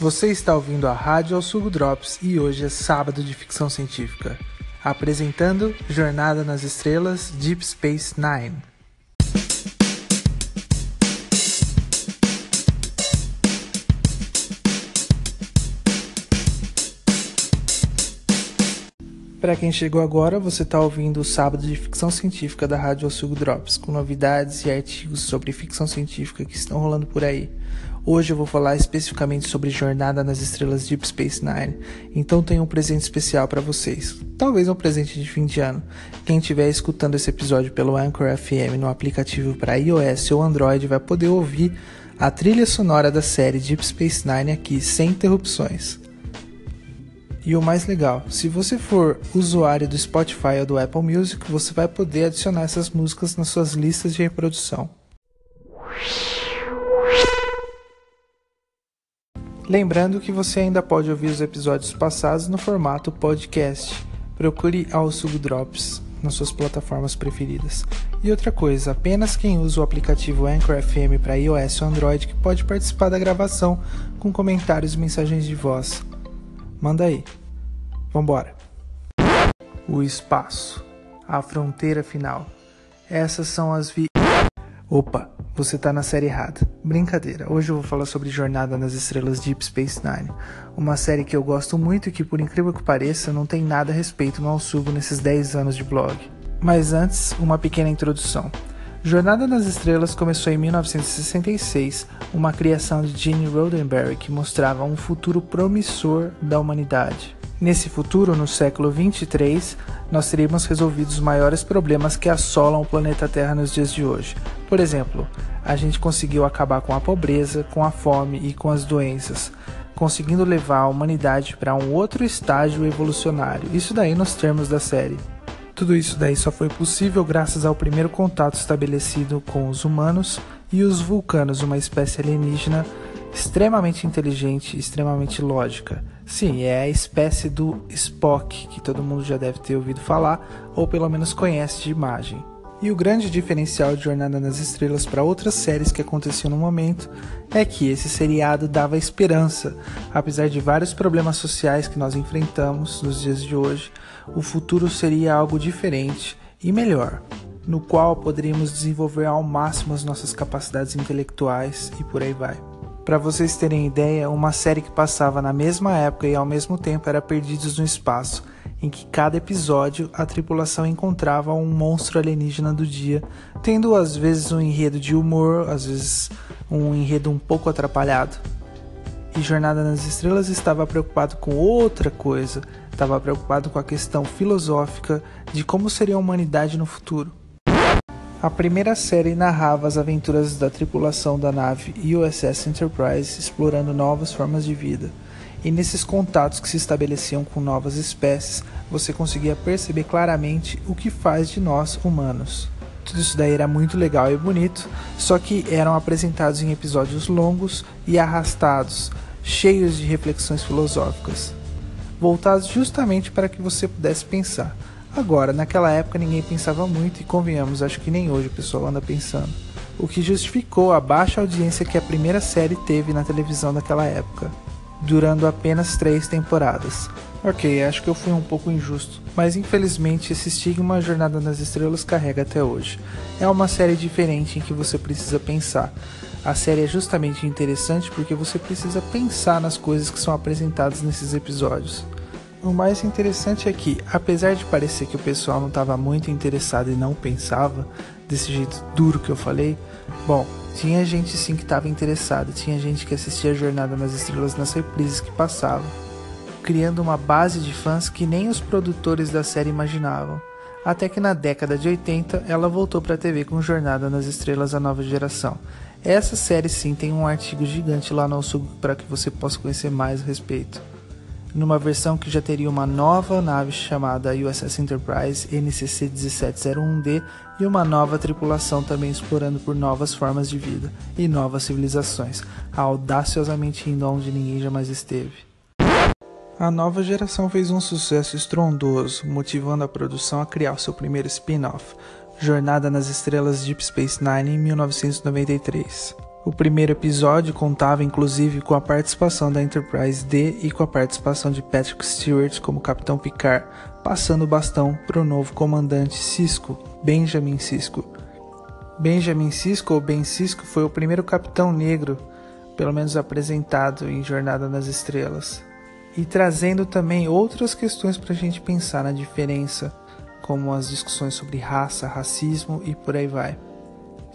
Você está ouvindo a Rádio ao Drops e hoje é sábado de ficção científica. Apresentando Jornada nas Estrelas Deep Space Nine. Para quem chegou agora, você está ouvindo o sábado de ficção científica da Rádio ao Sugo Drops, com novidades e artigos sobre ficção científica que estão rolando por aí. Hoje eu vou falar especificamente sobre Jornada nas Estrelas Deep Space Nine, então tenho um presente especial para vocês. Talvez um presente de fim de ano. Quem estiver escutando esse episódio pelo Anchor FM no aplicativo para iOS ou Android vai poder ouvir a trilha sonora da série Deep Space Nine aqui sem interrupções. E o mais legal, se você for usuário do Spotify ou do Apple Music, você vai poder adicionar essas músicas nas suas listas de reprodução. Lembrando que você ainda pode ouvir os episódios passados no formato podcast. Procure ao Drops nas suas plataformas preferidas. E outra coisa, apenas quem usa o aplicativo Anchor FM para iOS ou Android que pode participar da gravação com comentários e mensagens de voz. Manda aí. Vambora. O espaço, a fronteira final. Essas são as vi Opa, você tá na série errada. Brincadeira, hoje eu vou falar sobre Jornada nas Estrelas Deep Space Nine, uma série que eu gosto muito e que, por incrível que pareça, não tem nada a respeito no Alsugo nesses 10 anos de blog. Mas antes, uma pequena introdução. Jornada nas Estrelas começou em 1966, uma criação de Gene Roddenberry que mostrava um futuro promissor da humanidade. Nesse futuro, no século 23, nós teríamos resolvido os maiores problemas que assolam o planeta Terra nos dias de hoje. Por exemplo, a gente conseguiu acabar com a pobreza, com a fome e com as doenças, conseguindo levar a humanidade para um outro estágio evolucionário. Isso daí nos termos da série. Tudo isso daí só foi possível graças ao primeiro contato estabelecido com os humanos e os vulcanos, uma espécie alienígena extremamente inteligente extremamente lógica. Sim, é a espécie do Spock, que todo mundo já deve ter ouvido falar, ou pelo menos conhece de imagem. E o grande diferencial de Jornada nas Estrelas para outras séries que aconteciam no momento é que esse seriado dava esperança. Apesar de vários problemas sociais que nós enfrentamos nos dias de hoje, o futuro seria algo diferente e melhor, no qual poderíamos desenvolver ao máximo as nossas capacidades intelectuais e por aí vai. Para vocês terem ideia, uma série que passava na mesma época e ao mesmo tempo era Perdidos no Espaço, em que cada episódio a tripulação encontrava um monstro alienígena do dia, tendo às vezes um enredo de humor, às vezes um enredo um pouco atrapalhado. E Jornada nas Estrelas estava preocupado com outra coisa, estava preocupado com a questão filosófica de como seria a humanidade no futuro. A primeira série narrava as aventuras da tripulação da nave USS Enterprise explorando novas formas de vida. E nesses contatos que se estabeleciam com novas espécies, você conseguia perceber claramente o que faz de nós humanos. Tudo isso daí era muito legal e bonito, só que eram apresentados em episódios longos e arrastados, cheios de reflexões filosóficas, voltados justamente para que você pudesse pensar. Agora, naquela época ninguém pensava muito e convenhamos, acho que nem hoje o pessoal anda pensando. O que justificou a baixa audiência que a primeira série teve na televisão naquela época, durando apenas três temporadas. Ok, acho que eu fui um pouco injusto, mas infelizmente esse estigma Jornada nas Estrelas carrega até hoje. É uma série diferente em que você precisa pensar. A série é justamente interessante porque você precisa pensar nas coisas que são apresentadas nesses episódios. O mais interessante é que, apesar de parecer que o pessoal não estava muito interessado e não pensava, desse jeito duro que eu falei, bom, tinha gente sim que estava interessada, tinha gente que assistia a Jornada nas Estrelas nas reprises que passavam, criando uma base de fãs que nem os produtores da série imaginavam. Até que na década de 80 ela voltou para a TV com Jornada nas Estrelas a nova geração. Essa série sim tem um artigo gigante lá no sul para que você possa conhecer mais a respeito numa versão que já teria uma nova nave chamada USS Enterprise NCC 1701D e uma nova tripulação também explorando por novas formas de vida e novas civilizações, audaciosamente indo aonde ninguém jamais esteve. A nova geração fez um sucesso estrondoso, motivando a produção a criar seu primeiro spin-off, Jornada nas Estrelas Deep Space Nine em 1993. O primeiro episódio contava inclusive com a participação da Enterprise D e com a participação de Patrick Stewart como Capitão Picard, passando o bastão para o novo comandante Cisco, Benjamin Cisco. Benjamin Cisco ou Ben Cisco foi o primeiro capitão negro, pelo menos apresentado em Jornada nas Estrelas, e trazendo também outras questões para a gente pensar na diferença, como as discussões sobre raça, racismo e por aí vai.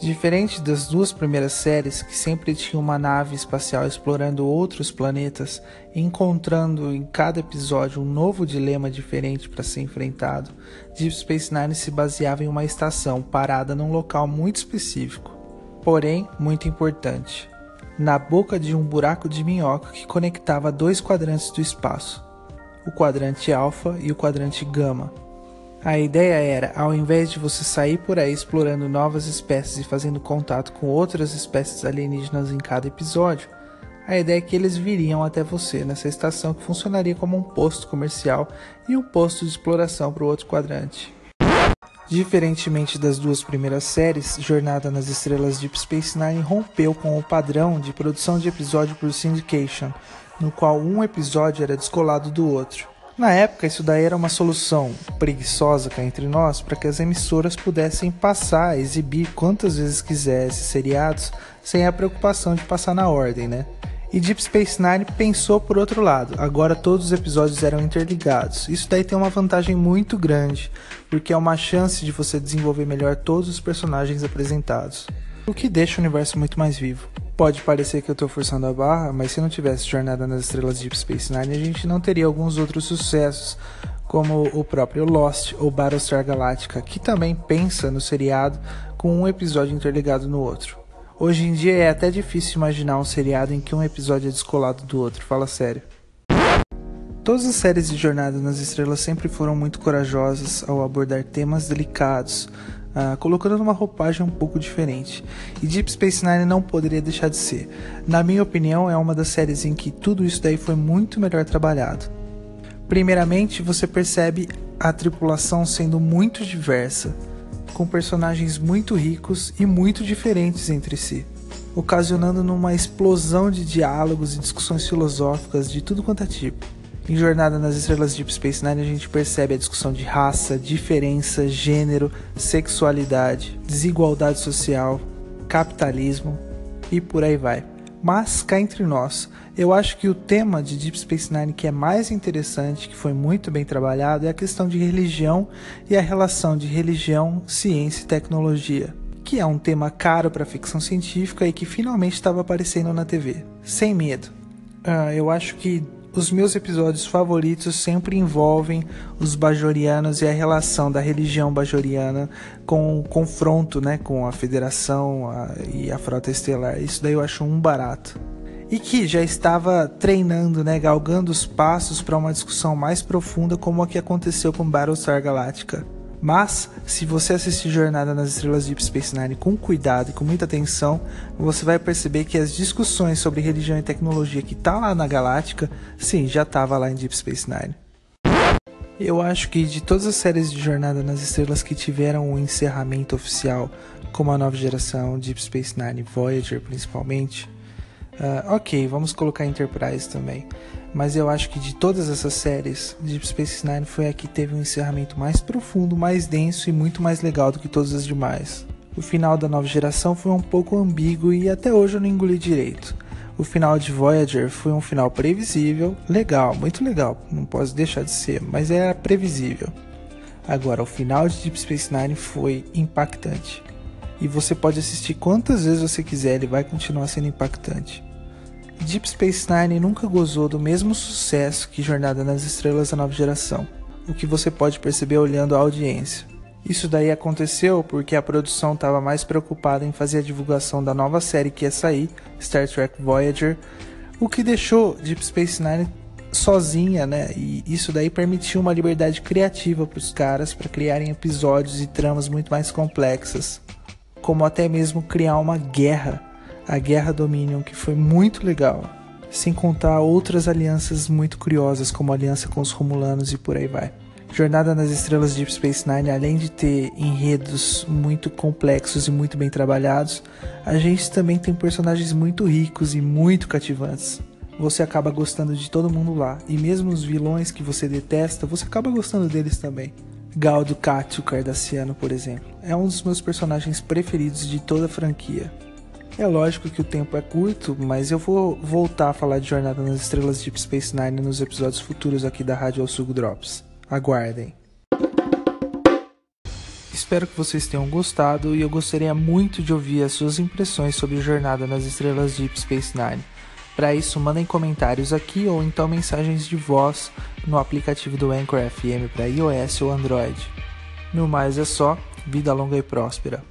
Diferente das duas primeiras séries, que sempre tinham uma nave espacial explorando outros planetas, encontrando em cada episódio um novo dilema diferente para ser enfrentado, Deep Space Nine se baseava em uma estação parada num local muito específico, porém muito importante, na boca de um buraco de minhoca que conectava dois quadrantes do espaço, o quadrante alfa e o quadrante gama a ideia era, ao invés de você sair por aí explorando novas espécies e fazendo contato com outras espécies alienígenas em cada episódio, a ideia é que eles viriam até você nessa estação que funcionaria como um posto comercial e um posto de exploração para o outro quadrante. Diferentemente das duas primeiras séries, Jornada nas Estrelas Deep Space Nine rompeu com o padrão de produção de episódio por syndication, no qual um episódio era descolado do outro. Na época, isso daí era uma solução preguiçosa cá entre nós para que as emissoras pudessem passar, exibir quantas vezes quisesse seriados sem a preocupação de passar na ordem, né? E Deep Space Nine pensou por outro lado, agora todos os episódios eram interligados. Isso daí tem uma vantagem muito grande, porque é uma chance de você desenvolver melhor todos os personagens apresentados, o que deixa o universo muito mais vivo. Pode parecer que eu estou forçando a barra, mas se não tivesse Jornada nas Estrelas Deep Space Nine, a gente não teria alguns outros sucessos, como o próprio Lost ou Battlestar Galactica, que também pensa no seriado com um episódio interligado no outro. Hoje em dia é até difícil imaginar um seriado em que um episódio é descolado do outro, fala sério. Todas as séries de Jornada nas Estrelas sempre foram muito corajosas ao abordar temas delicados, uh, colocando numa roupagem um pouco diferente. E Deep Space Nine não poderia deixar de ser. Na minha opinião, é uma das séries em que tudo isso daí foi muito melhor trabalhado. Primeiramente, você percebe a tripulação sendo muito diversa, com personagens muito ricos e muito diferentes entre si, ocasionando numa explosão de diálogos e discussões filosóficas de tudo quanto é tipo. Em Jornada nas Estrelas Deep Space Nine a gente percebe a discussão de raça, diferença, gênero, sexualidade, desigualdade social, capitalismo e por aí vai. Mas cá entre nós, eu acho que o tema de Deep Space Nine que é mais interessante, que foi muito bem trabalhado, é a questão de religião e a relação de religião, ciência e tecnologia, que é um tema caro para ficção científica e que finalmente estava aparecendo na TV. Sem medo. Uh, eu acho que os meus episódios favoritos sempre envolvem os bajorianos e a relação da religião bajoriana com o confronto né, com a Federação a, e a Frota Estelar. Isso daí eu acho um barato. E que já estava treinando, né, galgando os passos para uma discussão mais profunda como a que aconteceu com Battlestar Galactica. Mas, se você assistir Jornada nas Estrelas Deep Space Nine com cuidado e com muita atenção, você vai perceber que as discussões sobre religião e tecnologia que tá lá na Galáctica, sim, já tava lá em Deep Space Nine. Eu acho que de todas as séries de Jornada nas Estrelas que tiveram um encerramento oficial, como a nova geração, Deep Space Nine, Voyager principalmente, uh, ok, vamos colocar Enterprise também mas eu acho que de todas essas séries, Deep Space Nine foi a que teve um encerramento mais profundo, mais denso e muito mais legal do que todas as demais. O final da nova geração foi um pouco ambíguo e até hoje eu não engoli direito. O final de Voyager foi um final previsível, legal, muito legal, não posso deixar de ser, mas era previsível. Agora, o final de Deep Space Nine foi impactante. E você pode assistir quantas vezes você quiser, ele vai continuar sendo impactante. Deep Space Nine nunca gozou do mesmo sucesso que Jornada nas Estrelas da nova geração, o que você pode perceber olhando a audiência. Isso daí aconteceu porque a produção estava mais preocupada em fazer a divulgação da nova série que ia sair, Star Trek Voyager, o que deixou Deep Space Nine sozinha, né? E isso daí permitiu uma liberdade criativa para os caras para criarem episódios e tramas muito mais complexas, como até mesmo criar uma guerra a Guerra Dominion, que foi muito legal. Sem contar outras alianças muito curiosas, como a aliança com os Romulanos e por aí vai. Jornada nas Estrelas Deep Space Nine, além de ter enredos muito complexos e muito bem trabalhados, a gente também tem personagens muito ricos e muito cativantes. Você acaba gostando de todo mundo lá, e mesmo os vilões que você detesta, você acaba gostando deles também. Gal Ducati, o Cardassiano, por exemplo, é um dos meus personagens preferidos de toda a franquia. É lógico que o tempo é curto, mas eu vou voltar a falar de Jornada nas Estrelas Deep Space Nine nos episódios futuros aqui da Rádio Sugo Drops. Aguardem. Espero que vocês tenham gostado e eu gostaria muito de ouvir as suas impressões sobre Jornada nas Estrelas Deep Space Nine. Para isso, mandem comentários aqui ou então mensagens de voz no aplicativo do Anchor FM para iOS ou Android. No mais é só, vida longa e próspera.